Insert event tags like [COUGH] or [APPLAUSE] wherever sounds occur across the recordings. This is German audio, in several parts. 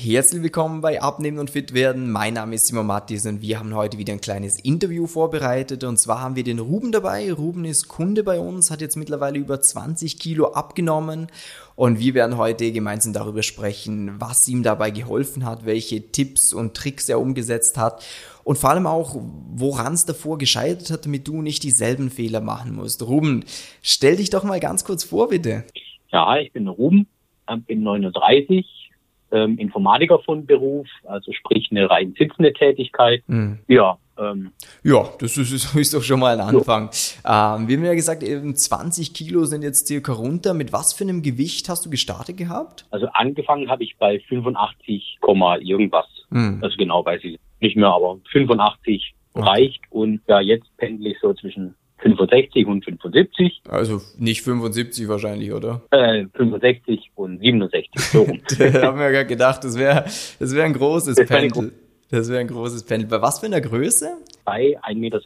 Herzlich willkommen bei Abnehmen und Fit werden. Mein Name ist Simon Mattis und wir haben heute wieder ein kleines Interview vorbereitet. Und zwar haben wir den Ruben dabei. Ruben ist Kunde bei uns, hat jetzt mittlerweile über 20 Kilo abgenommen. Und wir werden heute gemeinsam darüber sprechen, was ihm dabei geholfen hat, welche Tipps und Tricks er umgesetzt hat. Und vor allem auch, woran es davor gescheitert hat, damit du nicht dieselben Fehler machen musst. Ruben, stell dich doch mal ganz kurz vor, bitte. Ja, ich bin Ruben, bin 39 ähm, Informatiker von Beruf, also sprich eine rein sitzende Tätigkeit. Mhm. Ja. Ähm, ja, das ist, ist doch schon mal ein Anfang. Ja. Ähm, wir haben ja gesagt, eben 20 Kilo sind jetzt circa runter. Mit was für einem Gewicht hast du gestartet gehabt? Also angefangen habe ich bei 85, irgendwas. Mhm. Also genau weiß ich nicht mehr, aber 85 okay. reicht und ja, jetzt pendle ich so zwischen 65 und 75. Also nicht 75 wahrscheinlich, oder? Äh, 65 und 67, so rum. [LAUGHS] da haben wir ja gedacht, das wäre das wär ein großes das Pendel. Das wäre ein großes Pendel. Bei was für einer Größe? Bei 1,66 Meter.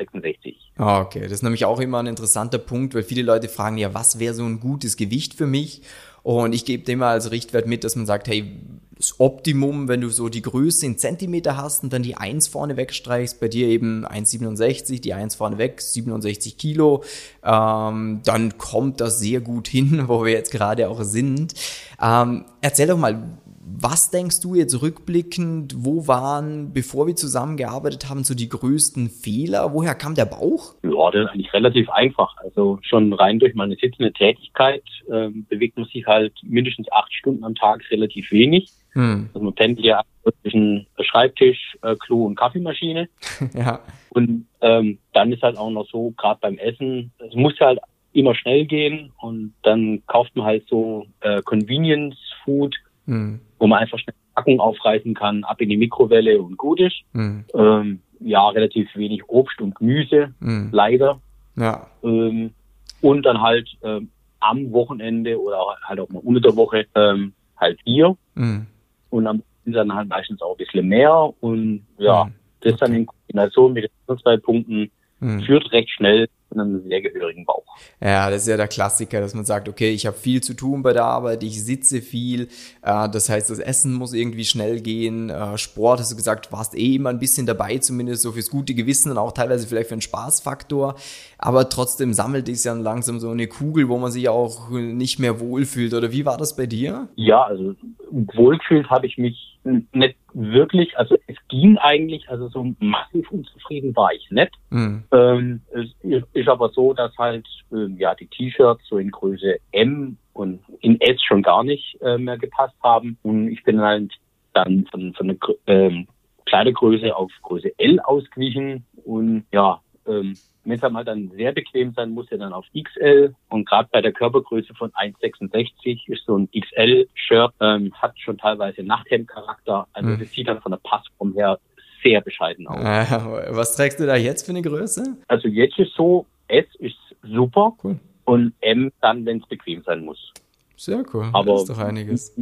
Ah, okay. Das ist nämlich auch immer ein interessanter Punkt, weil viele Leute fragen ja, was wäre so ein gutes Gewicht für mich? Und ich gebe dem mal als Richtwert mit, dass man sagt, hey, das Optimum, wenn du so die Größe in Zentimeter hast und dann die 1 vorne wegstreichst, bei dir eben 1,67, die 1 vorne weg, 67 Kilo, ähm, dann kommt das sehr gut hin, [LAUGHS] wo wir jetzt gerade auch sind. Ähm, erzähl doch mal, was denkst du jetzt rückblickend, wo waren, bevor wir zusammengearbeitet haben, so die größten Fehler? Woher kam der Bauch? Ja, das ist eigentlich relativ einfach. Also schon rein durch meine sitzende Tätigkeit äh, bewegt man sich halt mindestens acht Stunden am Tag relativ wenig. Hm. Also man pendelt ja zwischen Schreibtisch, äh, Klo und Kaffeemaschine. [LAUGHS] ja. Und ähm, dann ist halt auch noch so, gerade beim Essen, es muss halt immer schnell gehen und dann kauft man halt so äh, Convenience Food, hm. Wo man einfach schnell Packung aufreißen kann, ab in die Mikrowelle und gut ist. Hm. Ähm, ja, relativ wenig Obst und Gemüse, hm. leider. Ja. Ähm, und dann halt ähm, am Wochenende oder halt auch mal unter der Woche ähm, halt Bier. Mhm und am Ende dann halt meistens auch ein bisschen mehr und ja, mhm. das dann in Kombination mit den zwei Punkten mhm. führt recht schnell einem sehr gehörigen Bauch. Ja, das ist ja der Klassiker, dass man sagt, okay, ich habe viel zu tun bei der Arbeit, ich sitze viel, äh, das heißt, das Essen muss irgendwie schnell gehen, äh, Sport, hast du gesagt, warst eh immer ein bisschen dabei, zumindest so fürs gute Gewissen und auch teilweise vielleicht für einen Spaßfaktor, aber trotzdem sammelt es ja langsam so eine Kugel, wo man sich auch nicht mehr wohlfühlt, oder wie war das bei dir? Ja, also wohlfühlt habe ich mich nicht wirklich, also es ging eigentlich, also so massiv unzufrieden war ich nicht. Mhm. Ähm, es ist aber so, dass halt ähm, ja die T-Shirts so in Größe M und in S schon gar nicht äh, mehr gepasst haben. Und ich bin halt dann von, von der ähm, Kleidergröße auf Größe L ausgewichen und ja, ähm, wenn es halt dann sehr bequem sein muss, ja dann auf XL. Und gerade bei der Körpergröße von 1,66 ist so ein XL-Shirt, ähm, hat schon teilweise Nachthemdcharakter. Also mhm. das sieht dann von der Passform her sehr bescheiden aus. Äh, was trägst du da jetzt für eine Größe? Also jetzt ist so, S ist super cool. und M dann, wenn es bequem sein muss. Sehr cool. Aber das ist doch einiges.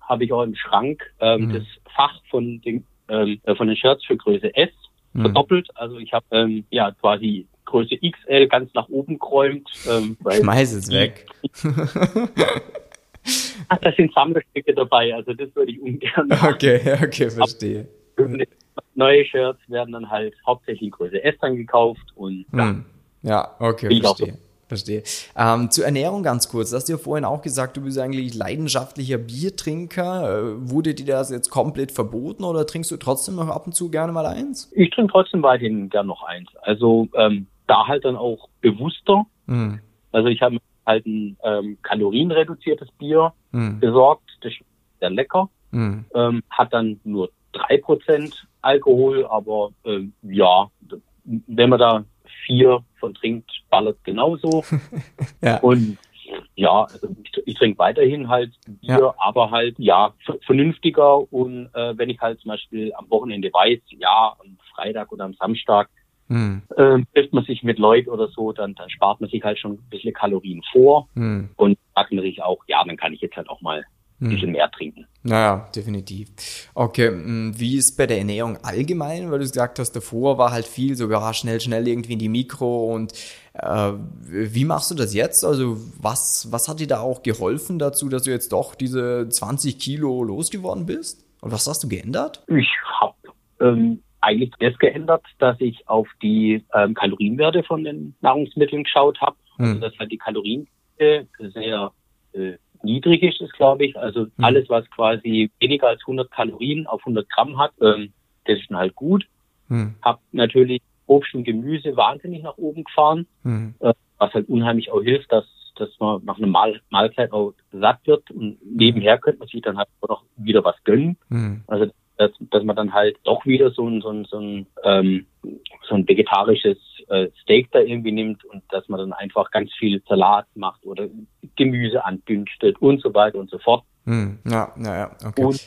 Habe ich auch im Schrank ähm, mhm. das Fach von den, ähm, von den Shirts für Größe S hm. Verdoppelt. Also ich habe ähm, ja quasi Größe XL ganz nach oben geräumt. Ähm, Schmeiß es weg. [LAUGHS] Ach, da sind Sammlerstücke dabei, also das würde ich ungern machen. Okay, okay, verstehe. Neue Shirts werden dann halt hauptsächlich Größe S dann gekauft und ja. Hm. Ja, okay, verstehe. Verstehe. Ähm, zur Ernährung ganz kurz. Du hast ja vorhin auch gesagt, du bist eigentlich leidenschaftlicher Biertrinker. Äh, wurde dir das jetzt komplett verboten oder trinkst du trotzdem noch ab und zu gerne mal eins? Ich trinke trotzdem weiterhin gerne noch eins. Also ähm, da halt dann auch bewusster. Mhm. Also ich habe halt ein ähm, kalorienreduziertes Bier mhm. besorgt. Das ist sehr lecker. Mhm. Ähm, hat dann nur drei Prozent Alkohol, aber ähm, ja, wenn man da vier von trinkt, ballert genauso. [LAUGHS] ja. Und ja, also ich, ich trinke weiterhin halt Bier, ja. aber halt ja vernünftiger und äh, wenn ich halt zum Beispiel am Wochenende weiß, ja, am Freitag oder am Samstag hm. äh, trifft man sich mit Leuten oder so, dann, dann spart man sich halt schon ein bisschen Kalorien vor hm. und sagt natürlich auch, ja, dann kann ich jetzt halt auch mal ein bisschen mehr trinken. Naja, definitiv. Okay, hm, wie ist bei der Ernährung allgemein? Weil du gesagt hast, davor war halt viel sogar schnell, schnell irgendwie in die Mikro und äh, wie machst du das jetzt? Also was, was hat dir da auch geholfen dazu, dass du jetzt doch diese 20 Kilo losgeworden bist? Und was hast du geändert? Ich habe ähm, eigentlich das geändert, dass ich auf die ähm, Kalorienwerte von den Nahrungsmitteln geschaut habe. Also, hm. dass halt die Kalorien sehr äh, niedrig ist, ist glaube ich. Also hm. alles, was quasi weniger als 100 Kalorien auf 100 Gramm hat, ähm, das ist dann halt gut. Hm. Hab natürlich Obst und Gemüse wahnsinnig nach oben gefahren, hm. äh, was halt unheimlich auch hilft, dass dass man nach einer Mahl Mahlzeit auch satt wird und nebenher könnte man sich dann halt auch noch wieder was gönnen. Hm. Also dass, dass man dann halt doch wieder so ein, so ein, so ein, ähm, so ein vegetarisches äh, Steak da irgendwie nimmt und dass man dann einfach ganz viel Salat macht oder Gemüse andünstet und so weiter und so fort. Hm, ja, ja, ja, okay. Und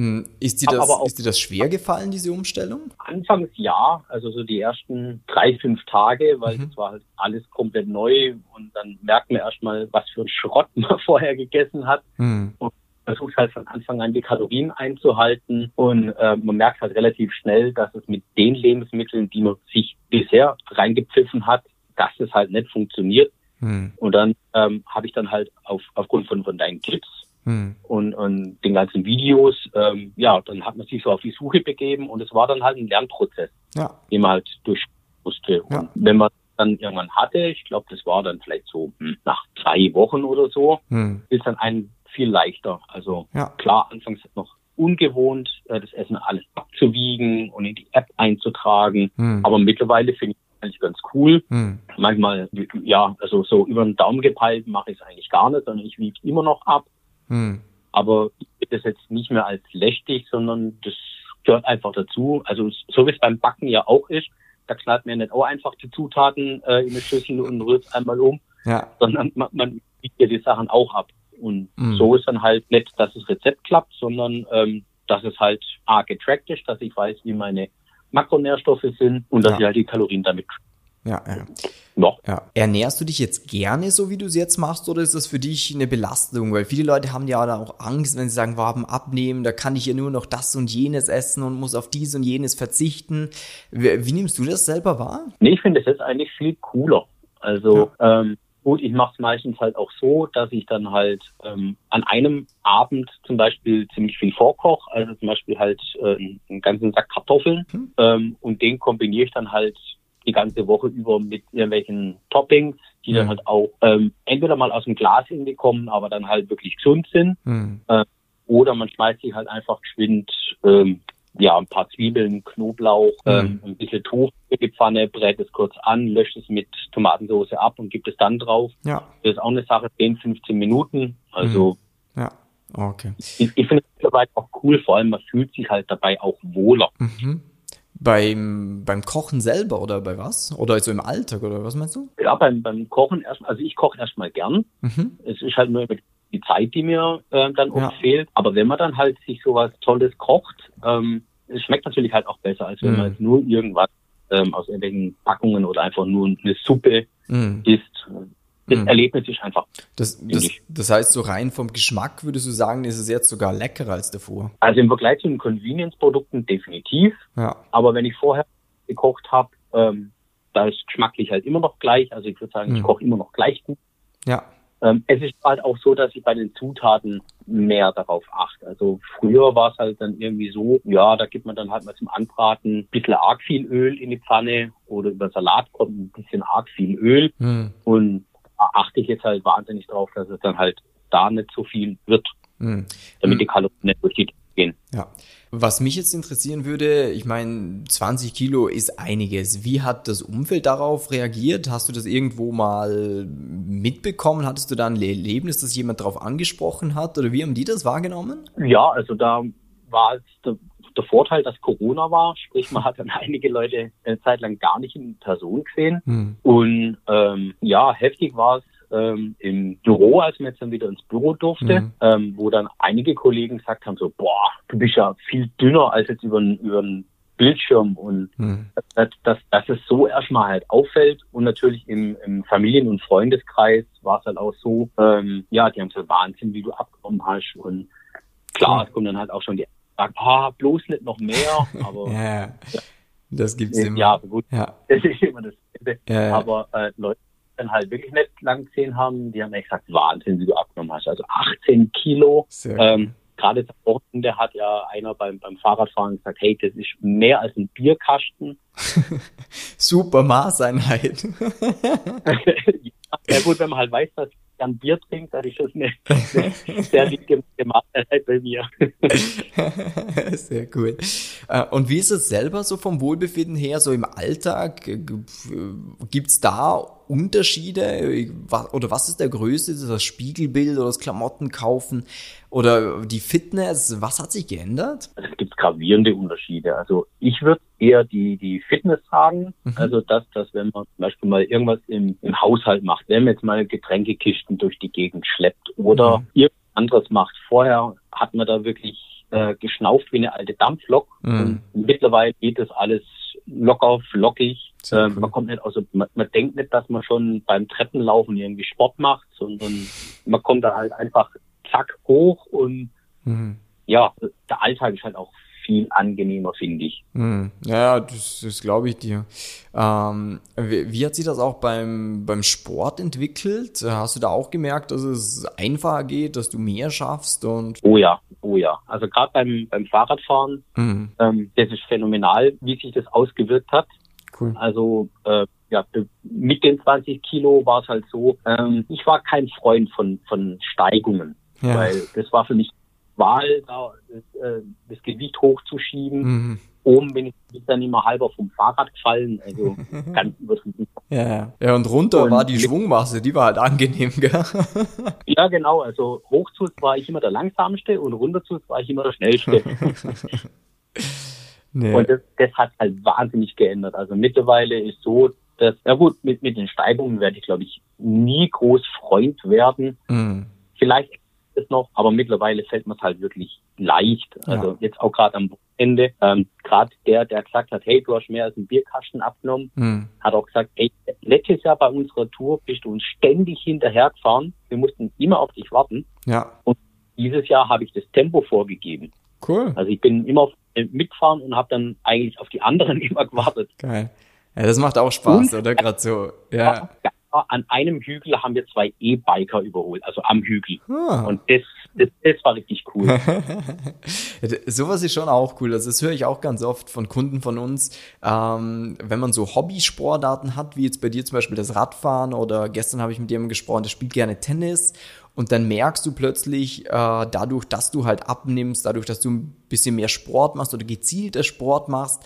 hm, ist dir, das, ist dir das schwer gefallen, diese Umstellung? Anfangs ja, also so die ersten drei, fünf Tage, weil mhm. das war halt alles komplett neu und dann merkt man erstmal, was für ein Schrott [LAUGHS] man vorher gegessen hat. Mhm. Und versucht halt von Anfang an die Kalorien einzuhalten und äh, man merkt halt relativ schnell, dass es mit den Lebensmitteln, die man sich bisher reingepfiffen hat, dass es halt nicht funktioniert. Hm. Und dann ähm, habe ich dann halt auf, aufgrund von, von deinen Tipps hm. und, und den ganzen Videos, ähm, ja, dann hat man sich so auf die Suche begeben und es war dann halt ein Lernprozess, ja. den man halt durch musste. Ja. Und wenn man dann irgendwann hatte, ich glaube, das war dann vielleicht so hm, nach drei Wochen oder so, hm. ist dann ein viel leichter. Also ja. klar, anfangs noch ungewohnt, äh, das Essen alles abzuwiegen und in die App einzutragen. Hm. Aber mittlerweile finde ich eigentlich ganz cool. Hm. Manchmal, ja, also so über den Daumen gepeilt mache ich es eigentlich gar nicht, sondern ich wiege immer noch ab. Hm. Aber ich sehe das jetzt nicht mehr als lästig, sondern das gehört einfach dazu. Also so wie es beim Backen ja auch ist, da knallt mir nicht auch einfach die Zutaten äh, in eine Schüssel und rührt es einmal um, ja. sondern man, man wiegt ja die Sachen auch ab. Und mhm. so ist dann halt nicht, dass das Rezept klappt, sondern ähm, dass es halt A getrackt ist, dass ich weiß, wie meine Makronährstoffe sind und dass ja. ich halt die Kalorien damit ja, ja. Noch. Ja. Ernährst du dich jetzt gerne so, wie du es jetzt machst, oder ist das für dich eine Belastung? Weil viele Leute haben ja da auch Angst, wenn sie sagen, wir haben abnehmen, da kann ich ja nur noch das und jenes essen und muss auf dies und jenes verzichten. Wie, wie nimmst du das selber wahr? Nee, ich finde das jetzt eigentlich viel cooler. Also ja. ähm, Gut, ich mache es meistens halt auch so, dass ich dann halt ähm, an einem Abend zum Beispiel ziemlich viel vorkoche, also zum Beispiel halt äh, einen ganzen Sack Kartoffeln mhm. ähm, und den kombiniere ich dann halt die ganze Woche über mit irgendwelchen Toppings, die mhm. dann halt auch ähm, entweder mal aus dem Glas irgendwie kommen, aber dann halt wirklich gesund sind. Mhm. Äh, oder man schmeißt sie halt einfach geschwind ähm, ja, ein paar Zwiebeln, Knoblauch, mhm. ähm, ein bisschen Tofu in die Pfanne, brät es kurz an, löscht es mit Tomatensauce ab und gibt es dann drauf. Ja. Das ist auch eine Sache, 10, 15 Minuten. Also. Mhm. Ja, okay. Ich, ich finde es mittlerweile auch cool, vor allem man fühlt sich halt dabei auch wohler. Mhm. Beim, beim Kochen selber oder bei was? Oder also im Alltag oder was meinst du? Ja, beim, beim Kochen erstmal, also ich koche erstmal gern. Mhm. Es ist halt nur die Zeit, die mir äh, dann oft ja. fehlt. Aber wenn man dann halt sich sowas Tolles kocht, ähm, es schmeckt natürlich halt auch besser, als wenn mhm. man jetzt nur irgendwas ähm, aus irgendwelchen Packungen oder einfach nur eine Suppe mhm. isst. Das mhm. Erlebnis ist einfach. Das, das, das, heißt, so rein vom Geschmack würdest du sagen, ist es jetzt sogar leckerer als davor? Also im Vergleich zu den Convenience-Produkten definitiv. Ja. Aber wenn ich vorher gekocht habe, ähm, da ist geschmacklich halt immer noch gleich. Also ich würde sagen, ich mhm. koche immer noch gleich gut. Ja. Ähm, es ist halt auch so, dass ich bei den Zutaten mehr darauf achte. Also früher war es halt dann irgendwie so, ja, da gibt man dann halt mal zum Anbraten ein bisschen arg viel Öl in die Pfanne oder über Salat kommt ein bisschen arg viel Öl. Hm. Und achte ich jetzt halt wahnsinnig drauf, dass es dann halt da nicht so viel wird, hm. damit hm. die Kalorien nicht durch die gehen. Ja. Was mich jetzt interessieren würde, ich meine, 20 Kilo ist einiges. Wie hat das Umfeld darauf reagiert? Hast du das irgendwo mal mitbekommen? Hattest du da ein Erlebnis, dass jemand darauf angesprochen hat? Oder wie haben die das wahrgenommen? Ja, also da war es der, der Vorteil, dass Corona war. Sprich, man hat dann [LAUGHS] einige Leute eine Zeit lang gar nicht in Person gesehen. Hm. Und ähm, ja, heftig war es ähm, im Büro, als man jetzt dann wieder ins Büro durfte, mhm. ähm, wo dann einige Kollegen gesagt haben, so, boah, du bist ja viel dünner als jetzt über, den Bildschirm und hm. dass, dass, dass es so erstmal halt auffällt und natürlich im, im Familien- und Freundeskreis war es halt auch so, ähm, ja, die haben so Wahnsinn, wie du abgenommen hast und klar, es kommen dann halt auch schon die sagen, ah, bloß nicht noch mehr, [LAUGHS] aber ja, ja. das gibt's immer. Ja, gut, ja. das ist immer das ja, aber äh, Leute, dann halt wirklich nicht lang gesehen haben, die haben echt gesagt, Wahnsinn, wie du abgenommen hast, also 18 Kilo, ähm, gerade zum Wochenende hat ja einer beim, beim Fahrradfahren gesagt, hey, das ist mehr als ein Bierkasten. [LAUGHS] Super Maßeinheit. [LAUGHS] ja gut, wenn man halt weiß, dass gern Bier trinkt, dann ist das eine, eine sehr liebe Mahlzeit bei mir. [LAUGHS] Sehr cool. Äh, und wie ist es selber so vom Wohlbefinden her, so im Alltag? Gibt es da Unterschiede? Oder was ist der größte? Das Spiegelbild oder das Klamottenkaufen oder die Fitness? Was hat sich geändert? Also es gibt gravierende Unterschiede. Also ich würde eher die, die Fitness sagen. Mhm. Also das, dass wenn man zum Beispiel mal irgendwas im, im Haushalt macht, wenn man jetzt mal Getränkekisten durch die Gegend schleppt oder mhm. irgendwas anderes macht. Vorher hat man da wirklich äh, geschnauft wie eine alte Dampflok. Mhm. Und mittlerweile geht das alles locker, flockig. Äh, man kommt nicht, also man, man, denkt nicht, dass man schon beim Treppenlaufen irgendwie Sport macht, sondern man kommt da halt einfach zack hoch und mhm. ja, der Alltag ist halt auch viel angenehmer, finde ich. Hm. Ja, das, das glaube ich dir. Ähm, wie, wie, hat sich das auch beim, beim Sport entwickelt? Hast du da auch gemerkt, dass es einfacher geht, dass du mehr schaffst? Und oh ja, oh ja. Also gerade beim, beim Fahrradfahren, mhm. ähm, das ist phänomenal, wie sich das ausgewirkt hat. Cool. Also äh, ja, mit den 20 Kilo war es halt so, ähm, ich war kein Freund von, von Steigungen, ja. weil das war für mich Wahl, da das, äh, das Gewicht hochzuschieben. Mhm. Oben bin ich dann immer halber vom Fahrrad gefallen, also [LAUGHS] ganz übertrieben. Ja, ja, und runter und war die Schwungmasse, die war halt angenehm, gell? [LAUGHS] ja, genau, also hochzu war ich immer der langsamste und runterzu war ich immer der schnellste. [LAUGHS] nee. Und das, das hat halt wahnsinnig geändert. Also mittlerweile ist so, dass, ja gut, mit, mit den Steigungen werde ich, glaube ich, nie groß Freund werden. Mhm. Vielleicht es noch, aber mittlerweile fällt mir es halt wirklich leicht. Also ja. jetzt auch gerade am Wochenende, ähm, gerade der, der gesagt hat, hey, du hast mehr als einen Bierkasten abgenommen, mhm. hat auch gesagt, hey, letztes Jahr bei unserer Tour bist du uns ständig hinterhergefahren. Wir mussten immer auf dich warten. Ja. Und dieses Jahr habe ich das Tempo vorgegeben. Cool. Also ich bin immer mitfahren und habe dann eigentlich auf die anderen [LAUGHS] immer gewartet. Geil. Ja, das macht auch Spaß, und, oder? Gerade so. Ja. ja an einem Hügel haben wir zwei E-Biker überholt, also am Hügel. Ah. Und das, das, das war richtig cool. [LAUGHS] Sowas ist schon auch cool. Also das höre ich auch ganz oft von Kunden von uns. Ähm, wenn man so Hobbysportarten hat, wie jetzt bei dir zum Beispiel das Radfahren oder gestern habe ich mit jemandem gesprochen, der spielt gerne Tennis und dann merkst du plötzlich, äh, dadurch, dass du halt abnimmst, dadurch, dass du ein bisschen mehr Sport machst oder gezielter Sport machst,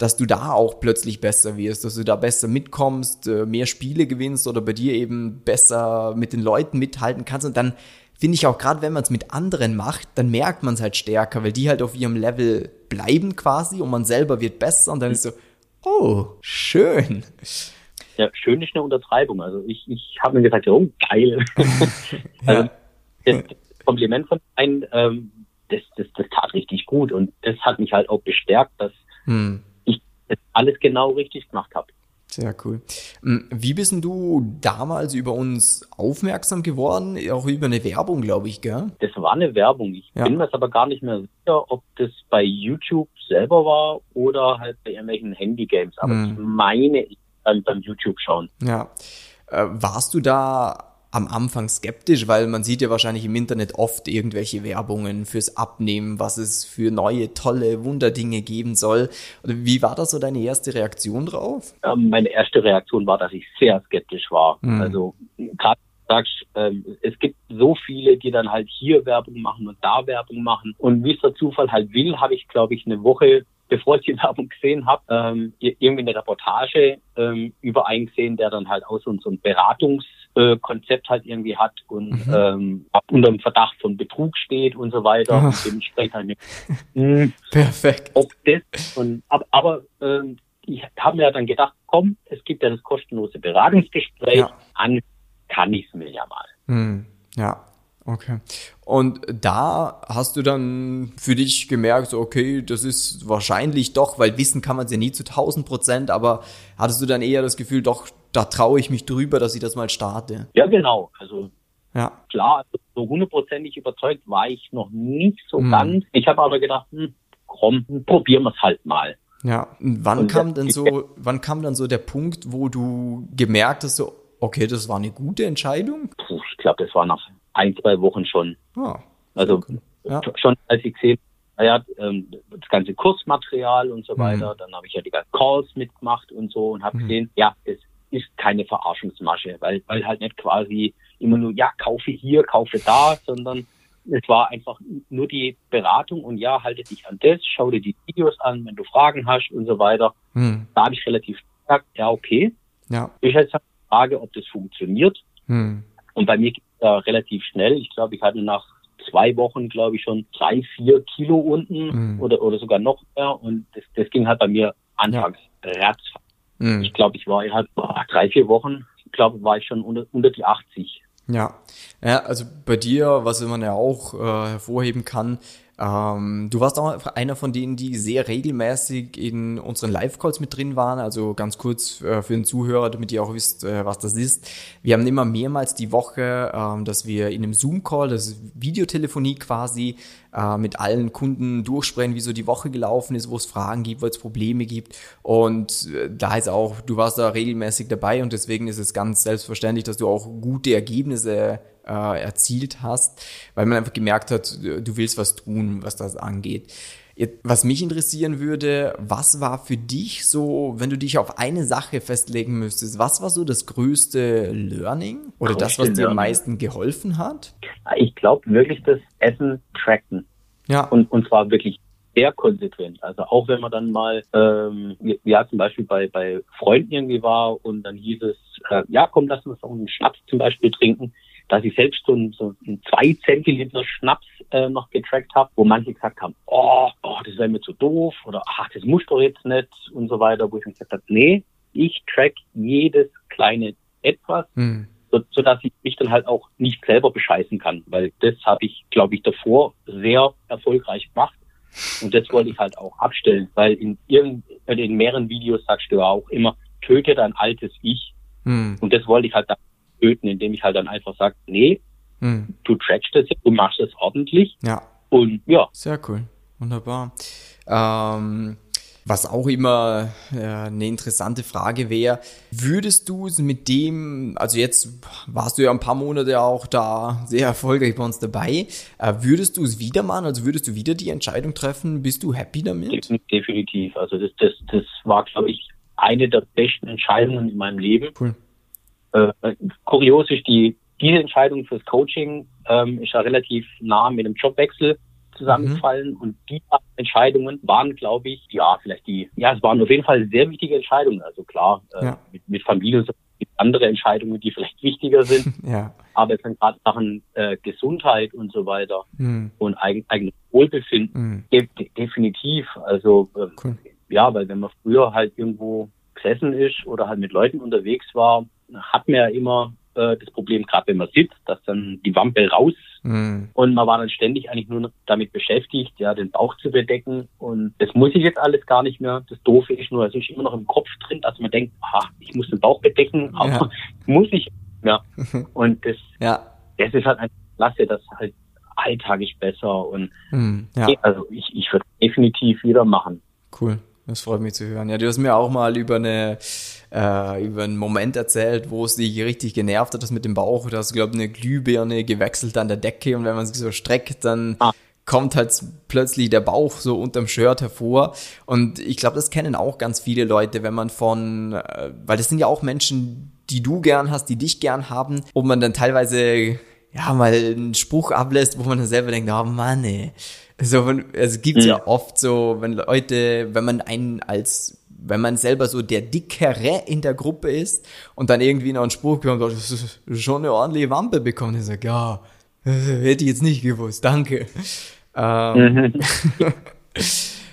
dass du da auch plötzlich besser wirst, dass du da besser mitkommst, äh, mehr Spiele gewinnst oder bei dir eben besser mit den Leuten mithalten kannst. Und dann finde ich auch gerade, wenn man es mit anderen macht, dann merkt man es halt stärker, weil die halt auf ihrem Level bleiben quasi und man selber wird besser und dann ist so, oh, schön. Ja, schön ist eine Untertreibung. Also ich, ich habe mir gesagt, oh, geil. [LAUGHS] [LAUGHS] also das Kompliment von einem, ähm, das, das, das tat richtig gut und das hat mich halt auch bestärkt, dass hm alles genau richtig gemacht habe. Sehr cool. Hm, wie bist du damals über uns aufmerksam geworden? Auch über eine Werbung, glaube ich, gell? Das war eine Werbung. Ich ja. bin mir aber gar nicht mehr sicher, ob das bei YouTube selber war oder halt bei irgendwelchen Handygames. Aber hm. ich meine, ich beim YouTube schauen. Ja. Äh, warst du da am Anfang skeptisch, weil man sieht ja wahrscheinlich im Internet oft irgendwelche Werbungen fürs Abnehmen, was es für neue, tolle Wunderdinge geben soll. Wie war da so deine erste Reaktion drauf? Ähm, meine erste Reaktion war, dass ich sehr skeptisch war. Mhm. Also gerade sagst, ähm, es gibt so viele, die dann halt hier Werbung machen und da Werbung machen. Und wie es der Zufall halt will, habe ich, glaube ich, eine Woche bevor ich die [LAUGHS] Werbung gesehen habe, ähm, irgendwie eine Reportage ähm, über einen gesehen, der dann halt auch so, so ein Beratungs äh, Konzept halt irgendwie hat und mhm. ähm, unter dem Verdacht von Betrug steht und so weiter. Und dementsprechend halt, hm, Perfekt. Ob das und aber, aber ähm, ich habe mir dann gedacht, komm, es gibt ja das kostenlose Beratungsgespräch, ja. an kann ich es mir ja mal. Mhm. Ja. Okay. Und da hast du dann für dich gemerkt, okay, das ist wahrscheinlich doch, weil wissen kann man es ja nie zu 1000 Prozent, aber hattest du dann eher das Gefühl, doch, da traue ich mich drüber, dass ich das mal starte? Ja, genau. Also ja. klar, also so hundertprozentig überzeugt war ich noch nicht so mhm. ganz. Ich habe aber gedacht, hm, komm, probieren wir es halt mal. Ja, und wann und kam denn so, wann kam dann so der Punkt, wo du gemerkt hast, so, okay, das war eine gute Entscheidung? Puh, ich glaube, das war nach ein, zwei Wochen schon. Ah, also ja. schon als ich gesehen naja, ähm, das ganze Kursmaterial und so mhm. weiter, dann habe ich ja die ganzen Calls mitgemacht und so und habe mhm. gesehen, ja, es ist keine Verarschungsmasche, weil, weil halt nicht quasi immer nur, ja, kaufe hier, kaufe da, sondern es war einfach nur die Beratung und ja, halte dich an das, schau dir die Videos an, wenn du Fragen hast und so weiter. Mhm. Da habe ich relativ gesagt, ja, okay. Ja. Ich jetzt die Frage, ob das funktioniert. Mhm. Und bei mir geht es ja relativ schnell. Ich glaube, ich hatte nach zwei Wochen, glaube ich, schon drei, vier Kilo unten mhm. oder, oder sogar noch mehr. Und das, das ging halt bei mir anfangs ja. ratzfatz. Mhm. Ich glaube, ich war halt drei, vier Wochen, ich glaube, war ich schon unter, unter die 80. Ja. ja, also bei dir, was man ja auch äh, hervorheben kann, ähm, du warst auch einer von denen, die sehr regelmäßig in unseren Live-Calls mit drin waren. Also ganz kurz äh, für den Zuhörer, damit ihr auch wisst, äh, was das ist. Wir haben immer mehrmals die Woche, ähm, dass wir in einem Zoom-Call, das ist Videotelefonie quasi, äh, mit allen Kunden durchsprechen, wie so die Woche gelaufen ist, wo es Fragen gibt, wo es Probleme gibt. Und äh, da ist auch, du warst da regelmäßig dabei und deswegen ist es ganz selbstverständlich, dass du auch gute Ergebnisse äh, erzielt hast, weil man einfach gemerkt hat, du willst was tun, was das angeht. Was mich interessieren würde, was war für dich so, wenn du dich auf eine Sache festlegen müsstest, was war so das größte Learning oder das, was dir am meisten geholfen hat? Ich glaube wirklich das Essen tracken. Ja. Und, und zwar wirklich sehr konsequent. Also auch wenn man dann mal, ähm, ja zum Beispiel bei, bei Freunden irgendwie war und dann hieß es, äh, ja komm, lass uns auch einen Schnaps zum Beispiel trinken dass ich selbst so ein, so ein zwei Zentiliter Schnaps äh, noch getrackt habe, wo manche gesagt haben, oh, oh das wäre mir zu doof oder ach, das muss doch jetzt nicht und so weiter, wo ich mir gesagt habe, nee, ich track jedes kleine etwas, hm. so, so dass ich mich dann halt auch nicht selber bescheißen kann, weil das habe ich, glaube ich, davor sehr erfolgreich gemacht. Und das wollte ich halt auch abstellen, weil in, irgend, in mehreren Videos sagst du ja auch immer, töte dein altes Ich. Hm. Und das wollte ich halt töten, indem ich halt dann einfach sage, nee, hm. du trackst das, du machst es ordentlich. Ja. Und ja. Sehr cool. Wunderbar. Ähm, was auch immer äh, eine interessante Frage wäre, würdest du es mit dem, also jetzt warst du ja ein paar Monate auch da sehr erfolgreich bei uns dabei, äh, würdest du es wieder machen, also würdest du wieder die Entscheidung treffen, bist du happy damit? Definitiv, also das, das, das war, glaube ich, eine der besten Entscheidungen in meinem Leben. Cool. Äh, kurios ist die, diese Entscheidung fürs Coaching ähm, ist ja relativ nah mit dem Jobwechsel zusammengefallen mhm. und die Entscheidungen waren, glaube ich, ja, vielleicht die, ja, es waren auf jeden Fall sehr wichtige Entscheidungen. Also klar, äh, ja. mit, mit Familie gibt andere Entscheidungen, die vielleicht wichtiger sind. [LAUGHS] ja. Aber es sind gerade Sachen äh, Gesundheit und so weiter mhm. und eigen, eigenes Wohlbefinden mhm. de definitiv. Also äh, cool. ja, weil wenn man früher halt irgendwo gesessen ist oder halt mit Leuten unterwegs war, hat man ja immer äh, das Problem, gerade wenn man sitzt, dass dann die Wampe raus mhm. und man war dann ständig eigentlich nur damit beschäftigt, ja, den Bauch zu bedecken und das muss ich jetzt alles gar nicht mehr. Das Doofe ist nur, es ist immer noch im Kopf drin, dass man denkt, aha, ich muss den Bauch bedecken, aber ja. [LAUGHS] muss ich ja. [LAUGHS] Und das, ja. das ist halt eine Klasse, das halt alltagisch besser und mhm, ja. also ich, ich würde definitiv wieder machen. Cool. Das freut mich zu hören. Ja, du hast mir auch mal über eine äh, über einen Moment erzählt, wo es dich richtig genervt hat, das mit dem Bauch. Da hast du, glaube ich, eine Glühbirne gewechselt an der Decke und wenn man sich so streckt, dann ah. kommt halt plötzlich der Bauch so unterm Shirt hervor. Und ich glaube, das kennen auch ganz viele Leute, wenn man von, äh, weil das sind ja auch Menschen, die du gern hast, die dich gern haben, und man dann teilweise ja mal einen Spruch ablässt, wo man dann selber denkt, oh Mann, ey. So, also es gibt mhm. ja oft so, wenn Leute, wenn man einen als wenn man selber so der Dickere in der Gruppe ist und dann irgendwie noch einen Spruch bekommt, das ist schon eine ordentliche Wampe bekommen, ich sage, ja, [LAUGHS] hätte ich jetzt nicht gewusst, danke. Ähm, mhm. [LAUGHS]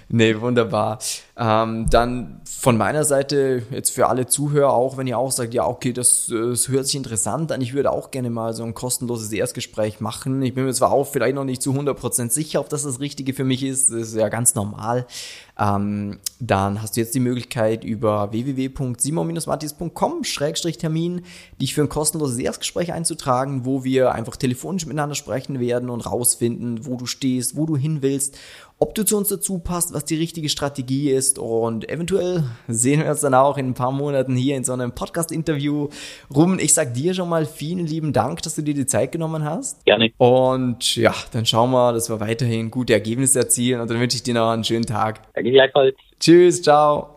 Nee, wunderbar. Ähm, dann von meiner Seite jetzt für alle Zuhörer auch, wenn ihr auch sagt, ja, okay, das, das hört sich interessant an, ich würde auch gerne mal so ein kostenloses Erstgespräch machen. Ich bin mir zwar auch vielleicht noch nicht zu 100% sicher, ob das das Richtige für mich ist, das ist ja ganz normal. Ähm, dann hast du jetzt die Möglichkeit über www.simon-mattis.com-termin dich für ein kostenloses Erstgespräch einzutragen, wo wir einfach telefonisch miteinander sprechen werden und rausfinden, wo du stehst, wo du hin willst ob du zu uns dazu passt, was die richtige Strategie ist und eventuell sehen wir uns dann auch in ein paar Monaten hier in so einem Podcast-Interview rum. Ich sag dir schon mal vielen lieben Dank, dass du dir die Zeit genommen hast. Gerne. Und ja, dann schauen wir, dass wir weiterhin gute Ergebnisse erzielen und dann wünsche ich dir noch einen schönen Tag. Danke gleichfalls. Tschüss, ciao.